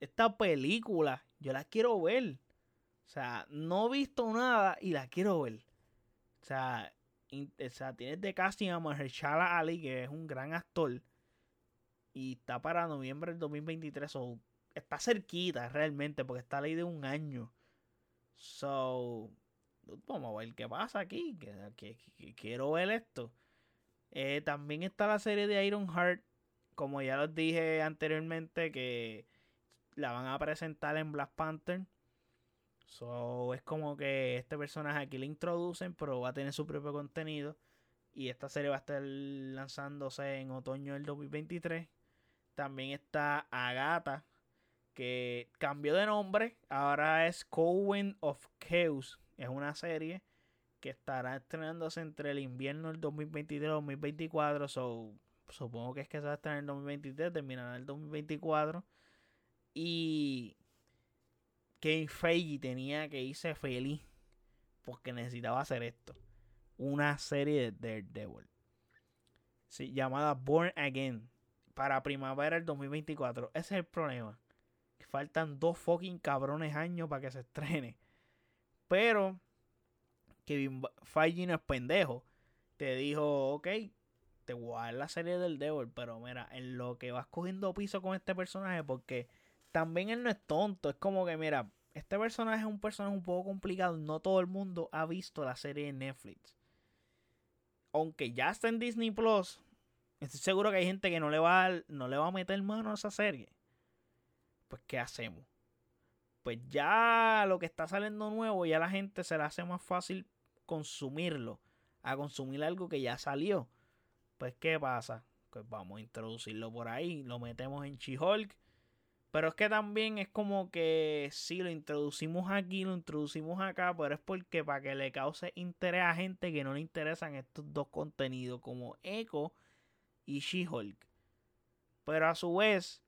esta película yo la quiero ver. O sea, no he visto nada y la quiero ver. O sea, o sea, tienes de casting a Mahershala Ali, que es un gran actor. Y está para noviembre del 2023. So, está cerquita realmente, porque está ley de un año. So, vamos a ver qué pasa aquí. Que, quiero ver esto. Eh, también está la serie de Iron Heart. Como ya les dije anteriormente, que la van a presentar en Black Panther. So, es como que este personaje aquí le introducen, pero va a tener su propio contenido. Y esta serie va a estar lanzándose en otoño del 2023. También está Agatha, que cambió de nombre. Ahora es Coven of Chaos. Es una serie que estará estrenándose entre el invierno del 2023 y 2024. So, supongo que es que se va a estrenar en el 2023, terminará en el 2024. Y Kevin Feige tenía que irse feliz porque necesitaba hacer esto. Una serie de Daredevil. Sí, llamada Born Again. Para primavera del 2024. Ese es el problema. Faltan dos fucking cabrones años para que se estrene. Pero Kevin Feige no es pendejo. Te dijo, ok, te voy a dar la serie del Devil. Pero mira, en lo que vas cogiendo piso con este personaje porque también él no es tonto. Es como que, mira, este personaje es un personaje un poco complicado. No todo el mundo ha visto la serie de Netflix. Aunque ya está en Disney Plus, estoy seguro que hay gente que no le va a, no le va a meter mano a esa serie. Pues, ¿qué hacemos? Pues ya lo que está saliendo nuevo, ya la gente se le hace más fácil consumirlo. A consumir algo que ya salió. Pues, ¿qué pasa? Pues vamos a introducirlo por ahí. Lo metemos en She-Hulk pero es que también es como que si lo introducimos aquí, lo introducimos acá, pero es porque para que le cause interés a gente que no le interesan estos dos contenidos como Echo y She-Hulk. Pero a su vez,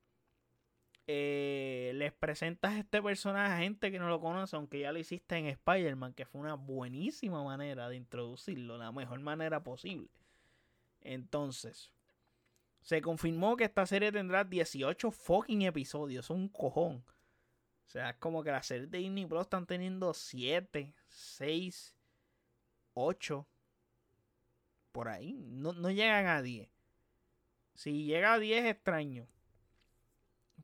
eh, les presentas este personaje a gente que no lo conoce, aunque ya lo hiciste en Spider-Man, que fue una buenísima manera de introducirlo, la mejor manera posible. Entonces, se confirmó que esta serie tendrá 18 fucking episodios. Un cojón. O sea, es como que las series de Disney Plus están teniendo 7, 6, 8. Por ahí. No, llegan a 10. Si llega a 10 es extraño.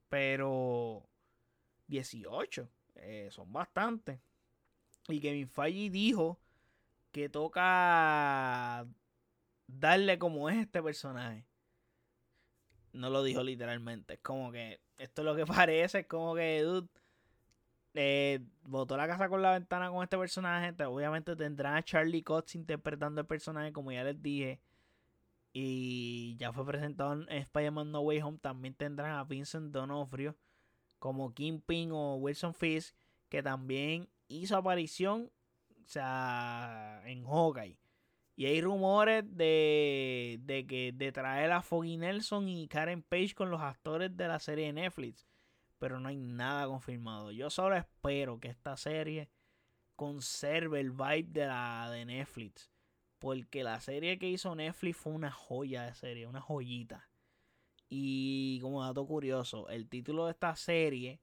Pero 18 eh, son bastantes. Y Kevin Feige dijo que toca darle como es este personaje no lo dijo literalmente. Es como que esto es lo que parece. Es como que, dude, eh, botó la casa con la ventana con este personaje. Obviamente tendrán a Charlie Cox interpretando el personaje, como ya les dije. Y ya fue presentado en Spider-Man No Way Home. También tendrán a Vincent Donofrio como Kingpin o Wilson Fisk, que también hizo aparición o sea, en Hawkeye. Y hay rumores de, de que de traer a Foggy Nelson y Karen Page con los actores de la serie de Netflix. Pero no hay nada confirmado. Yo solo espero que esta serie conserve el vibe de la de Netflix. Porque la serie que hizo Netflix fue una joya de serie, una joyita. Y como dato curioso, el título de esta serie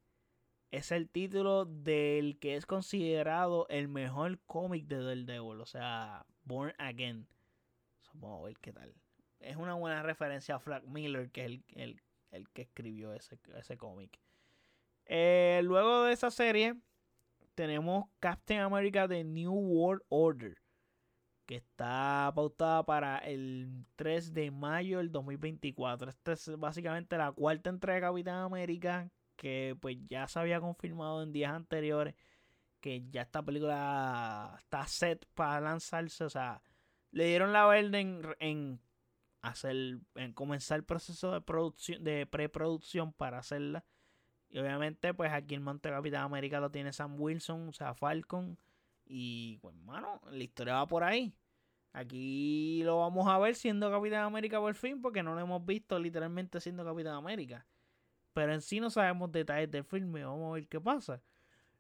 es el título del que es considerado el mejor cómic de Daredevil. O sea, Born Again. vamos a ver qué tal. Es una buena referencia a Frank Miller, que es el, que escribió ese, ese cómic. Eh, luego de esa serie, tenemos Captain America The New World Order. Que está pautada para el 3 de mayo del 2024. Esta es básicamente la cuarta entrega de Capitán América que pues ya se había confirmado en días anteriores que ya esta película está set para lanzarse, o sea, le dieron la verde en, hacer en comenzar el proceso de producción de preproducción para hacerla. Y obviamente pues aquí el Monte Capitán América lo tiene Sam Wilson, o sea, Falcon y pues, mano, la historia va por ahí. Aquí lo vamos a ver siendo Capitán América por fin, porque no lo hemos visto literalmente siendo Capitán América. Pero en sí no sabemos detalles del filme. Vamos a ver qué pasa.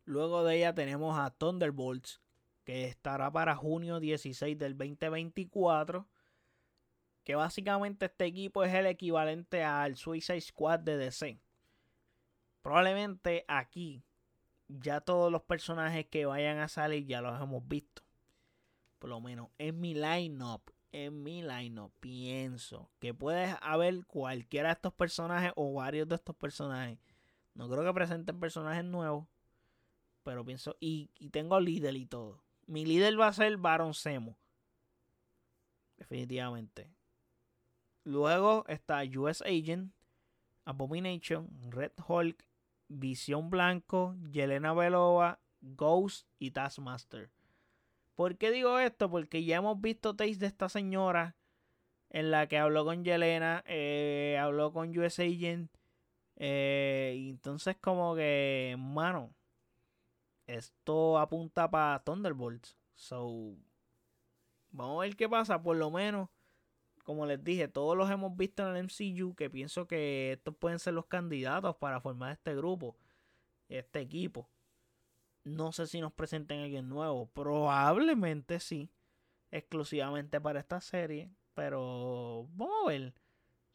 Luego de ella tenemos a Thunderbolts, que estará para junio 16 del 2024. Que básicamente este equipo es el equivalente al Suicide Squad de DC. Probablemente aquí ya todos los personajes que vayan a salir ya los hemos visto. Por lo menos en mi lineup, en mi lineup pienso que puede haber cualquiera de estos personajes o varios de estos personajes. No creo que presenten personajes nuevos, pero pienso y, tengo líder y todo. Mi líder va a ser Baron Zemo. Definitivamente. Luego está US Agent, Abomination, Red Hulk, Visión Blanco, Yelena Belova, Ghost y Taskmaster. ¿Por qué digo esto? Porque ya hemos visto taste de esta señora en la que habló con Yelena, eh, habló con US Agent. Eh, y entonces como que, mano, esto apunta para Thunderbolts. So, vamos a ver qué pasa. Por lo menos como les dije, todos los hemos visto en el MCU, que pienso que estos pueden ser los candidatos para formar este grupo, este equipo. No sé si nos presenten alguien nuevo, probablemente sí, exclusivamente para esta serie, pero vamos a ver.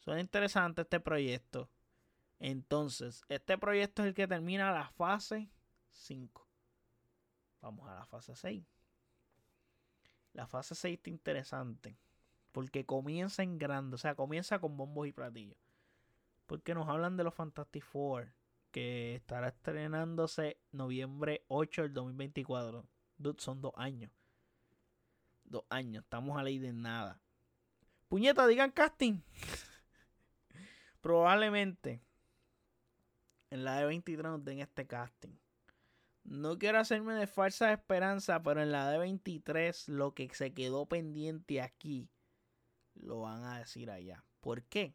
Suena interesante este proyecto. Entonces, este proyecto es el que termina la fase 5. Vamos a la fase 6. La fase 6 está interesante. Porque comienza en grande, o sea, comienza con bombos y platillos. Porque nos hablan de los Fantastic Four, que estará estrenándose noviembre 8 del 2024. Dude, son dos años. Dos años, estamos a ley de nada. Puñeta, digan casting. Probablemente en la de 23 nos den este casting. No quiero hacerme de falsa esperanza, pero en la de 23 lo que se quedó pendiente aquí lo van a decir allá. ¿Por qué?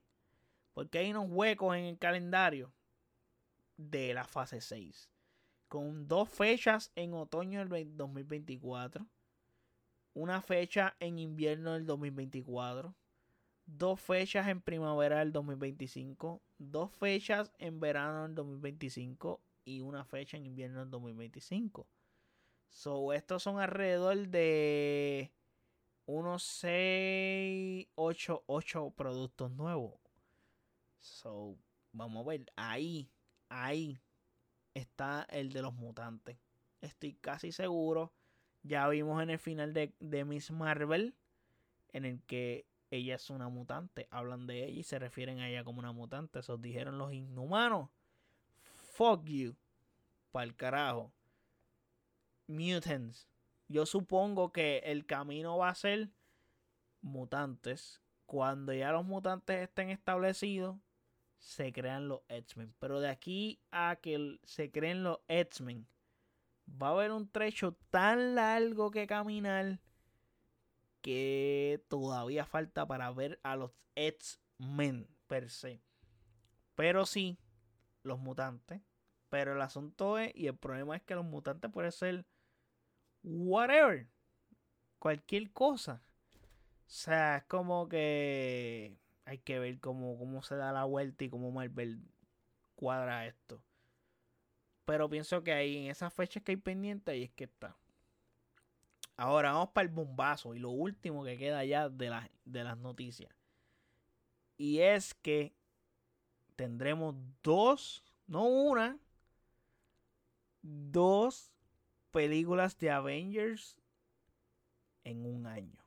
Porque hay unos huecos en el calendario de la fase 6. Con dos fechas en otoño del 2024. Una fecha en invierno del 2024. Dos fechas en primavera del 2025. Dos fechas en verano del 2025. Y una fecha en invierno del 2025. So, estos son alrededor de unos 6, 8, 8 productos nuevos. So, vamos a ver. Ahí, ahí está el de los mutantes. Estoy casi seguro. Ya vimos en el final de, de Miss Marvel. En el que ella es una mutante. Hablan de ella y se refieren a ella como una mutante. Eso dijeron los inhumanos. Fuck you. Pa'l carajo. Mutants yo supongo que el camino va a ser mutantes. Cuando ya los mutantes estén establecidos, se crean los X-Men. Pero de aquí a que se creen los X-Men, va a haber un trecho tan largo que caminar que todavía falta para ver a los X-Men per se. Pero sí, los mutantes. Pero el asunto es, y el problema es que los mutantes pueden ser whatever, cualquier cosa. O sea, es como que hay que ver cómo, cómo se da la vuelta y cómo Marvel cuadra esto. Pero pienso que ahí en esas fechas que hay pendiente, ahí es que está. Ahora vamos para el bombazo y lo último que queda ya de, de las noticias. Y es que tendremos dos, no una, dos películas de Avengers en un año.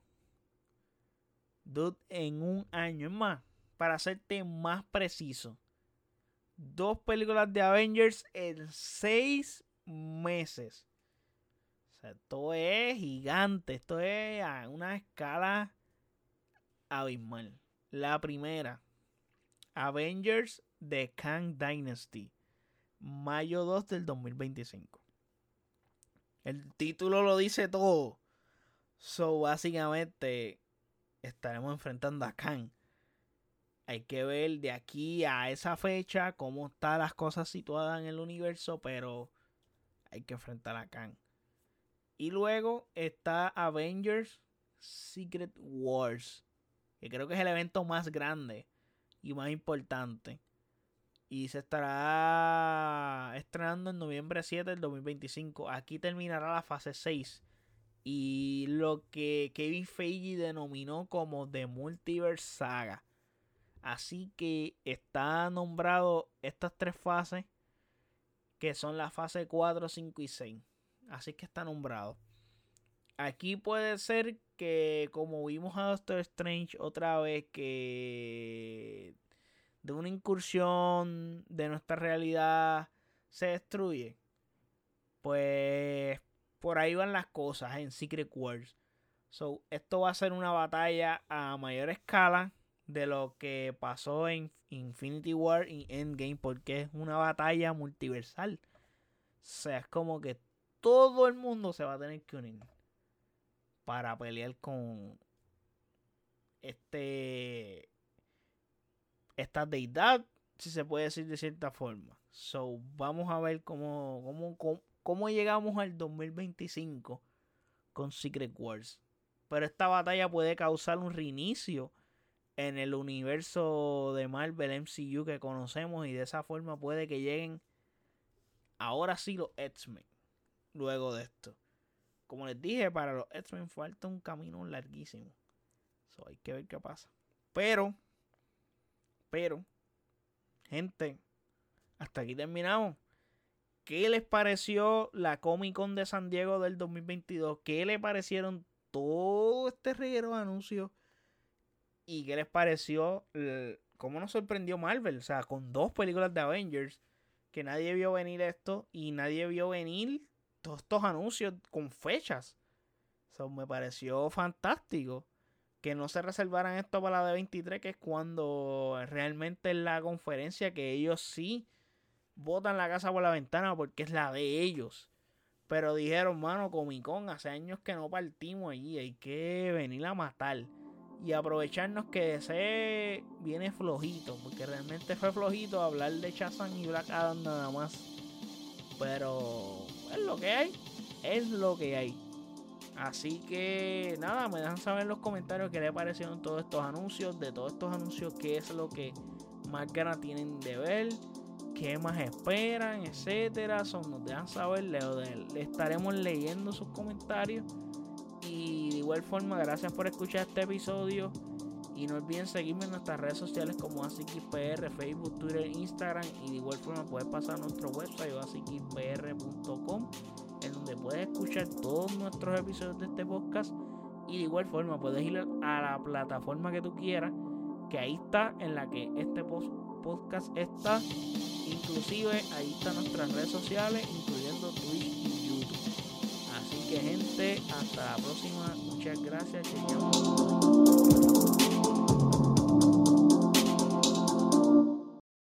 Dude, en un año. Es más, para hacerte más preciso. Dos películas de Avengers en seis meses. sea, esto es gigante, esto es a una escala abismal. La primera, Avengers The Kang Dynasty, mayo 2 del 2025. El título lo dice todo. So, básicamente, estaremos enfrentando a Kang. Hay que ver de aquí a esa fecha cómo están las cosas situadas en el universo, pero hay que enfrentar a Kang. Y luego está Avengers Secret Wars, que creo que es el evento más grande y más importante. Y se estará estrenando en noviembre 7 del 2025. Aquí terminará la fase 6. Y lo que Kevin Feige denominó como The Multiverse Saga. Así que está nombrado estas tres fases. Que son la fase 4, 5 y 6. Así que está nombrado. Aquí puede ser que como vimos a Doctor Strange otra vez que de una incursión de nuestra realidad se destruye, pues por ahí van las cosas en Secret Wars. So, esto va a ser una batalla a mayor escala de lo que pasó en Infinity War y Endgame porque es una batalla multiversal. O sea, es como que todo el mundo se va a tener que unir para pelear con este esta deidad, si se puede decir de cierta forma. So, vamos a ver cómo, cómo, cómo, llegamos al 2025 con Secret Wars. Pero esta batalla puede causar un reinicio en el universo de Marvel MCU que conocemos y de esa forma puede que lleguen ahora sí los X-Men luego de esto. Como les dije, para los X-Men falta un camino larguísimo. So, hay que ver qué pasa. Pero pero, gente, hasta aquí terminamos. ¿Qué les pareció la Comic Con de San Diego del 2022? ¿Qué les parecieron todo este reguero de anuncios? ¿Y qué les pareció? ¿Cómo nos sorprendió Marvel? O sea, con dos películas de Avengers, que nadie vio venir esto y nadie vio venir todos estos anuncios con fechas. Eso me pareció fantástico que no se reservaran esto para la de 23, que es cuando realmente es la conferencia que ellos sí botan la casa por la ventana porque es la de ellos. Pero dijeron, mano, Comic Con, hace años que no partimos allí, hay que venir a matar. Y aprovecharnos que ese viene flojito, porque realmente fue flojito hablar de Shazam y Black nada más. Pero es lo que hay, es lo que hay. Así que nada, me dejan saber en los comentarios qué les parecieron todos estos anuncios, de todos estos anuncios, qué es lo que más ganas tienen de ver, qué más esperan, etcétera. Son, nos dejan saber, le, estaremos leyendo sus comentarios. Y de igual forma, gracias por escuchar este episodio. Y no olviden seguirme en nuestras redes sociales como AsiKPR, Facebook, Twitter, Instagram. Y de igual forma puedes pasar a nuestro website asikipr.com en donde puedes escuchar todos nuestros episodios de este podcast y de igual forma puedes ir a la plataforma que tú quieras, que ahí está en la que este podcast está. Inclusive ahí están nuestras redes sociales, incluyendo Twitch y YouTube. Así que gente, hasta la próxima. Muchas gracias.